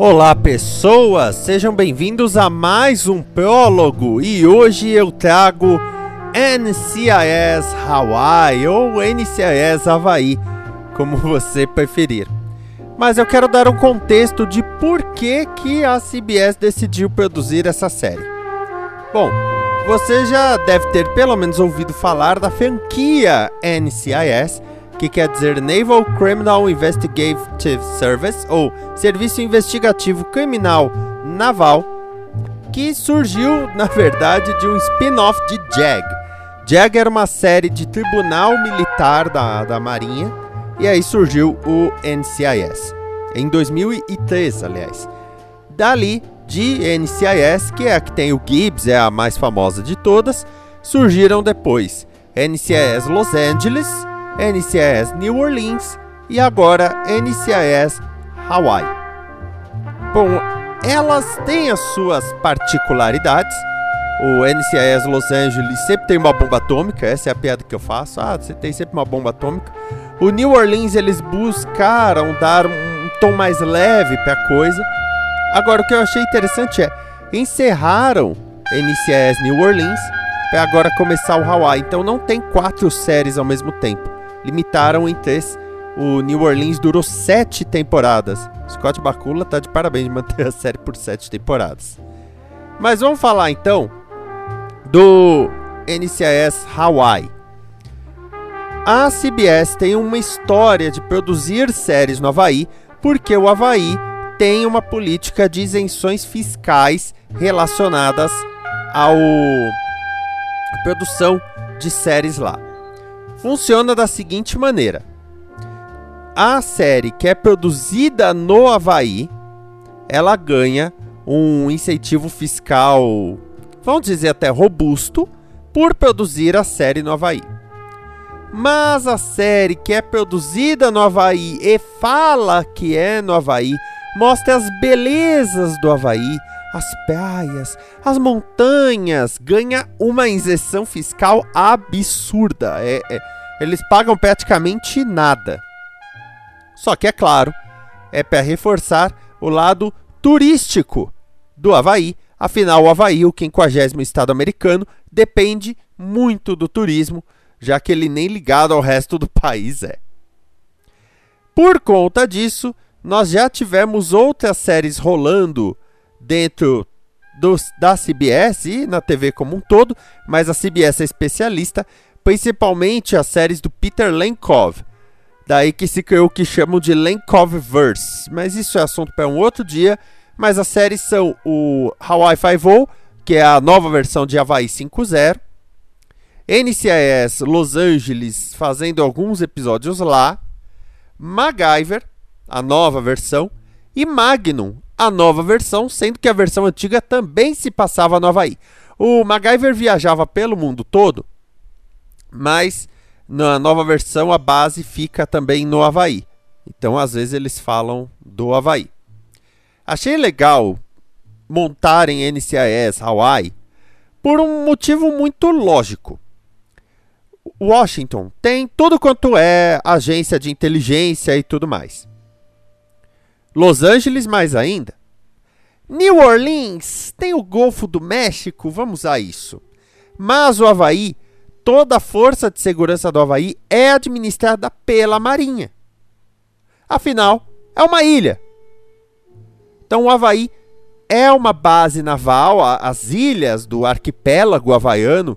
Olá pessoas, sejam bem-vindos a mais um prólogo e hoje eu trago NCIS Hawaii ou NCIS Havaí, como você preferir. Mas eu quero dar um contexto de por que, que a CBS decidiu produzir essa série. Bom, você já deve ter pelo menos ouvido falar da franquia NCIS, que quer dizer Naval Criminal Investigative Service, ou Serviço Investigativo Criminal Naval, que surgiu, na verdade, de um spin-off de JAG. JAG era uma série de tribunal militar da, da Marinha, e aí surgiu o NCIS, em 2003, aliás. Dali, de NCIS, que é a que tem o Gibbs, é a mais famosa de todas, surgiram depois NCIS Los Angeles, NCIS New Orleans e agora NCIS Hawaii. Bom, elas têm as suas particularidades. O NCIS Los Angeles sempre tem uma bomba atômica, essa é a piada que eu faço. Ah, você tem sempre uma bomba atômica. O New Orleans eles buscaram dar um tom mais leve para a coisa. Agora o que eu achei interessante é encerraram NCIS New Orleans para agora começar o Hawaii. Então não tem quatro séries ao mesmo tempo limitaram em três. O New Orleans durou sete temporadas. Scott Bakula tá de parabéns de manter a série por sete temporadas. Mas vamos falar então do NCIS Hawaii. A CBS tem uma história de produzir séries no Havaí porque o Havaí tem uma política de isenções fiscais relacionadas ao produção de séries lá funciona da seguinte maneira: a série que é produzida no Havaí, ela ganha um incentivo fiscal, vamos dizer até robusto, por produzir a série no Havaí. Mas a série que é produzida no Havaí e fala que é no Havaí, mostra as belezas do Havaí, as praias, as montanhas, ganha uma isenção fiscal absurda. É, é, eles pagam praticamente nada. Só que é claro, é para reforçar o lado turístico do Havaí. Afinal, o Havaí, o 50 estado americano, depende muito do turismo, já que ele nem ligado ao resto do país é. Por conta disso, nós já tivemos outras séries rolando dentro da CBS e na TV como um todo, mas a CBS é especialista, principalmente as séries do Peter Lenkov. Daí que se criou o que chamam de Lenkovverse, mas isso é assunto para um outro dia. Mas as séries são o Hawaii Five-O, que é a nova versão de Hawaii 5.0, NCIS Los Angeles fazendo alguns episódios lá, MacGyver, a nova versão, e Magnum, a nova versão, sendo que a versão antiga também se passava no Havaí. O MacGyver viajava pelo mundo todo, mas na nova versão a base fica também no Havaí. Então, às vezes, eles falam do Havaí. Achei legal montarem NCIS Hawaii por um motivo muito lógico. Washington tem tudo quanto é agência de inteligência e tudo mais. Los Angeles mais ainda. New Orleans tem o Golfo do México, vamos a isso. Mas o Havaí, toda a força de segurança do Havaí é administrada pela Marinha. Afinal, é uma ilha. Então o Havaí é uma base naval, as ilhas do arquipélago havaiano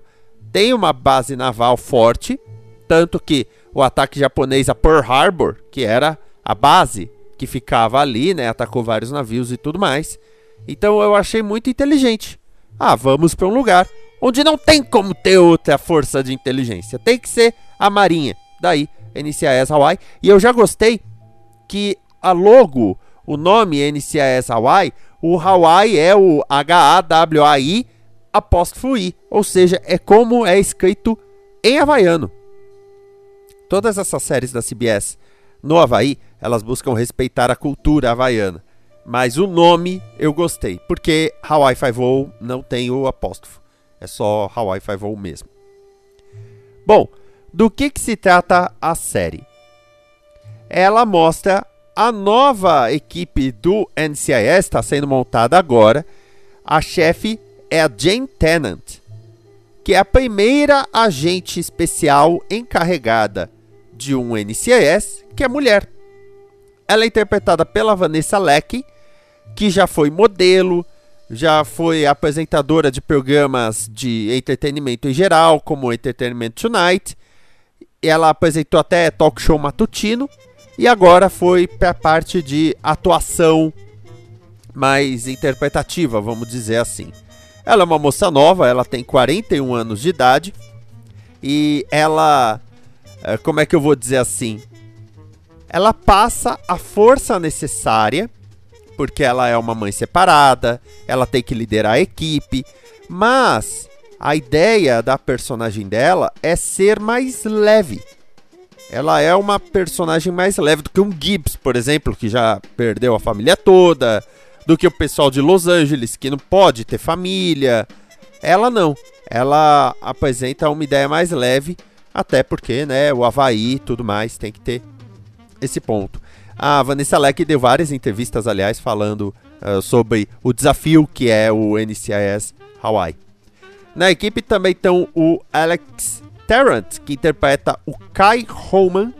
têm uma base naval forte, tanto que o ataque japonês a Pearl Harbor, que era a base que ficava ali, né, atacou vários navios e tudo mais. Então eu achei muito inteligente. Ah, vamos para um lugar onde não tem como ter outra força de inteligência. Tem que ser a Marinha. Daí, NCIS Hawaii. E eu já gostei que a logo, o nome NCIS Hawaii, o Hawaii é o H-A-W-A-I apóstrofo I. Ou seja, é como é escrito em havaiano. Todas essas séries da CBS no Havaí, elas buscam respeitar a cultura havaiana. Mas o nome eu gostei, porque Hawaii Five-O não tem o apóstrofo. É só Hawaii Five-O mesmo. Bom, do que, que se trata a série? Ela mostra a nova equipe do NCIS, está sendo montada agora. A chefe é a Jane Tennant, que é a primeira agente especial encarregada de um NCIS que é mulher. Ela é interpretada pela Vanessa Leck, que já foi modelo, já foi apresentadora de programas de entretenimento em geral, como Entertainment Tonight. Ela apresentou até talk show matutino e agora foi para a parte de atuação mais interpretativa, vamos dizer assim. Ela é uma moça nova, ela tem 41 anos de idade e ela, como é que eu vou dizer assim? Ela passa a força necessária, porque ela é uma mãe separada, ela tem que liderar a equipe, mas a ideia da personagem dela é ser mais leve. Ela é uma personagem mais leve do que um Gibbs, por exemplo, que já perdeu a família toda, do que o pessoal de Los Angeles, que não pode ter família. Ela não. Ela apresenta uma ideia mais leve, até porque, né, o Havaí e tudo mais tem que ter esse ponto. A Vanessa Leck deu várias entrevistas, aliás, falando uh, sobre o desafio que é o NCIS Hawaii. Na equipe também estão o Alex Tarrant, que interpreta o Kai Holman.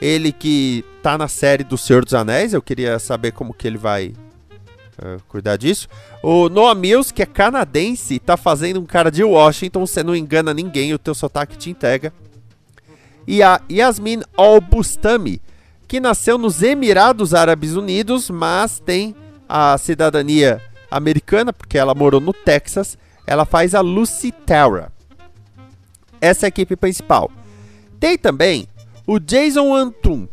Ele que tá na série do Senhor dos Anéis, eu queria saber como que ele vai uh, cuidar disso. O Noah Mills, que é canadense, tá fazendo um cara de Washington, você não engana ninguém, o teu sotaque te entrega. E a Yasmin Al-Bustami, que nasceu nos Emirados Árabes Unidos, mas tem a cidadania americana, porque ela morou no Texas. Ela faz a Lucy Terra. Essa é a equipe principal. Tem também o Jason Antum.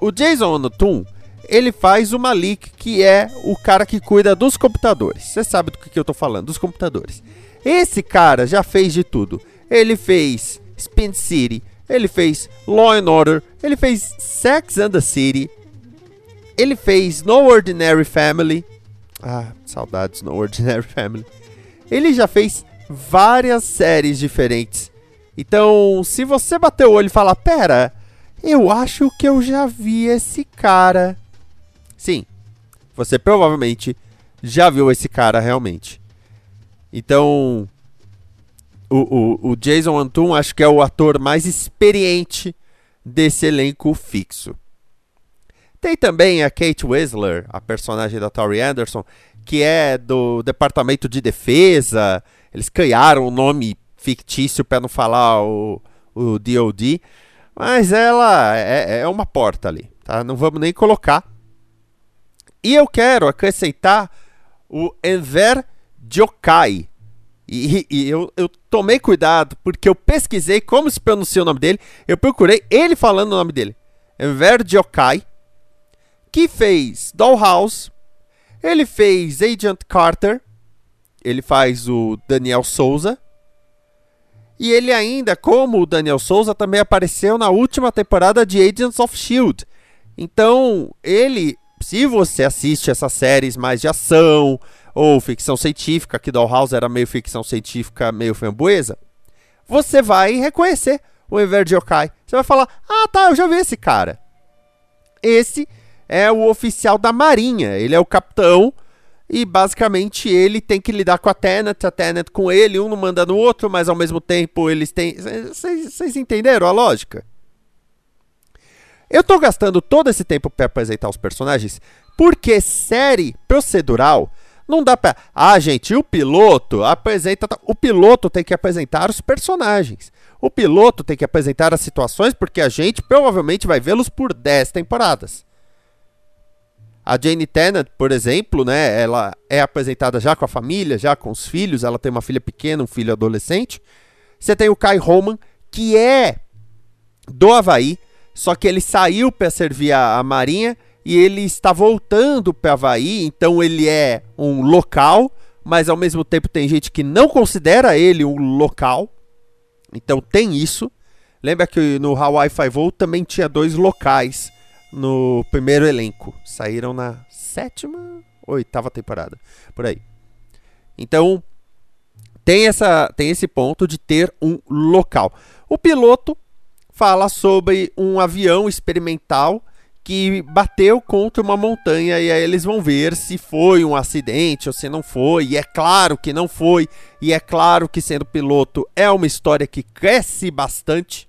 O Jason Antum, ele faz o Malik, que é o cara que cuida dos computadores. Você sabe do que, que eu tô falando, dos computadores. Esse cara já fez de tudo. Ele fez Spin City, ele fez Law and Order, ele fez Sex and the City, ele fez No Ordinary Family. Ah, saudades No Ordinary Family. Ele já fez várias séries diferentes. Então, se você bater o olho e falar, pera, eu acho que eu já vi esse cara. Sim, você provavelmente já viu esse cara realmente. Então, o, o, o Jason Antum acho que é o ator mais experiente desse elenco fixo. Tem também a Kate Winslet, a personagem da Tori Anderson, que é do Departamento de Defesa. Eles criaram o um nome fictício para não falar o, o DOD. Mas ela é, é, uma porta ali, tá? Não vamos nem colocar. E eu quero acrescentar o Enver Jokai. E, e eu, eu, tomei cuidado porque eu pesquisei como se pronuncia o nome dele. Eu procurei ele falando o nome dele. Enver Jokai. Que fez Dollhouse, ele fez Agent Carter, ele faz o Daniel Souza. E ele ainda, como o Daniel Souza, também apareceu na última temporada de Agents of Shield. Então, ele, se você assiste essas séries mais de ação ou ficção científica, que Dollhouse era meio ficção científica, meio framboesa, você vai reconhecer o Enver Yokai. Você vai falar: "Ah, tá, eu já vi esse cara". Esse é o oficial da Marinha. Ele é o capitão e basicamente ele tem que lidar com a Tenet, a Tenet com ele, um não manda no outro, mas ao mesmo tempo eles têm. Vocês entenderam a lógica? Eu tô gastando todo esse tempo para apresentar os personagens porque série procedural não dá pra. Ah, gente, o piloto apresenta. O piloto tem que apresentar os personagens. O piloto tem que apresentar as situações porque a gente provavelmente vai vê-los por 10 temporadas. A Jane Tennant, por exemplo, né, ela é apresentada já com a família, já com os filhos, ela tem uma filha pequena, um filho adolescente. Você tem o Kai Roman, que é do Havaí, só que ele saiu para servir a, a Marinha e ele está voltando para Havaí, então ele é um local, mas ao mesmo tempo tem gente que não considera ele um local. Então tem isso. Lembra que no Hawaii Five-O também tinha dois locais no primeiro elenco. Saíram na sétima, oitava temporada, por aí. Então, tem, essa, tem esse ponto de ter um local. O piloto fala sobre um avião experimental que bateu contra uma montanha e aí eles vão ver se foi um acidente ou se não foi. E é claro que não foi, e é claro que sendo piloto é uma história que cresce bastante.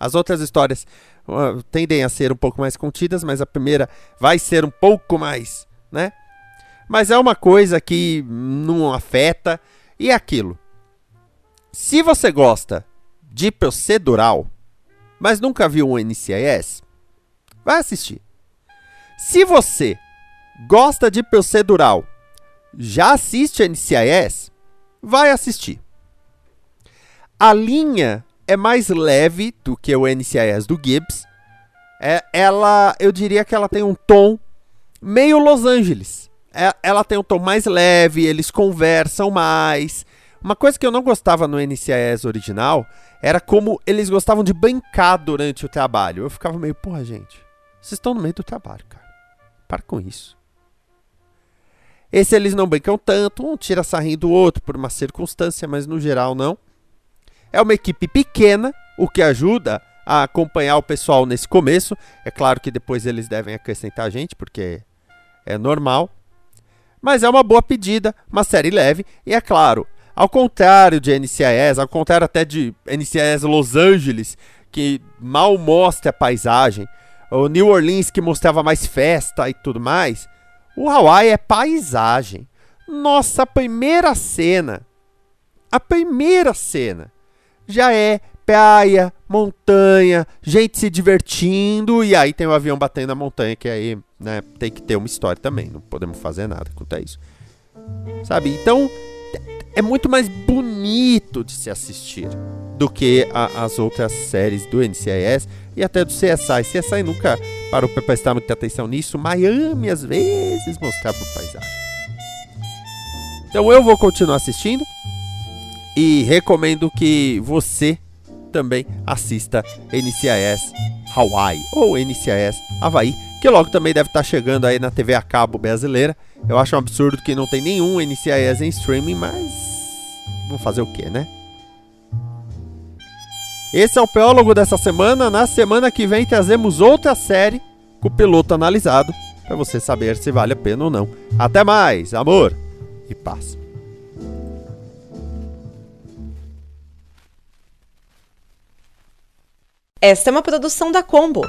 As outras histórias uh, tendem a ser um pouco mais contidas, mas a primeira vai ser um pouco mais, né? Mas é uma coisa que não afeta e é aquilo. Se você gosta de procedural, mas nunca viu um NCIS, vai assistir. Se você gosta de procedural, já assiste NCIS, vai assistir. A linha é mais leve do que o NCIS do Gibbs. É, ela, eu diria que ela tem um tom meio Los Angeles. É, ela tem um tom mais leve, eles conversam mais. Uma coisa que eu não gostava no NCIS original era como eles gostavam de brincar durante o trabalho. Eu ficava meio, porra, gente, vocês estão no meio do trabalho, cara. Para com isso. Esse eles não brincam tanto, um tira sarrinho do outro por uma circunstância, mas no geral não. É uma equipe pequena, o que ajuda a acompanhar o pessoal nesse começo. É claro que depois eles devem acrescentar a gente, porque é normal. Mas é uma boa pedida, uma série leve. E é claro, ao contrário de NCIS, ao contrário até de NCIS Los Angeles, que mal mostra a paisagem, o New Orleans que mostrava mais festa e tudo mais, o Hawaii é paisagem. Nossa primeira cena, a primeira cena já é praia, montanha, gente se divertindo e aí tem o um avião batendo na montanha que aí, né, tem que ter uma história também, não podemos fazer nada quanto a isso. Sabe? Então, é muito mais bonito de se assistir do que a, as outras séries do NCIS e até do CSI. CSI nunca parou para prestar muita atenção nisso. Miami às vezes mostrava paisagem. Então eu vou continuar assistindo. E recomendo que você também assista NCIS Hawaii ou NCIS Havaí, que logo também deve estar chegando aí na TV a cabo brasileira. Eu acho um absurdo que não tem nenhum NCIS em streaming, mas vamos fazer o que, né? Esse é o prólogo dessa semana. Na semana que vem trazemos outra série com o piloto analisado para você saber se vale a pena ou não. Até mais, amor e paz. Esta é uma produção da Combo.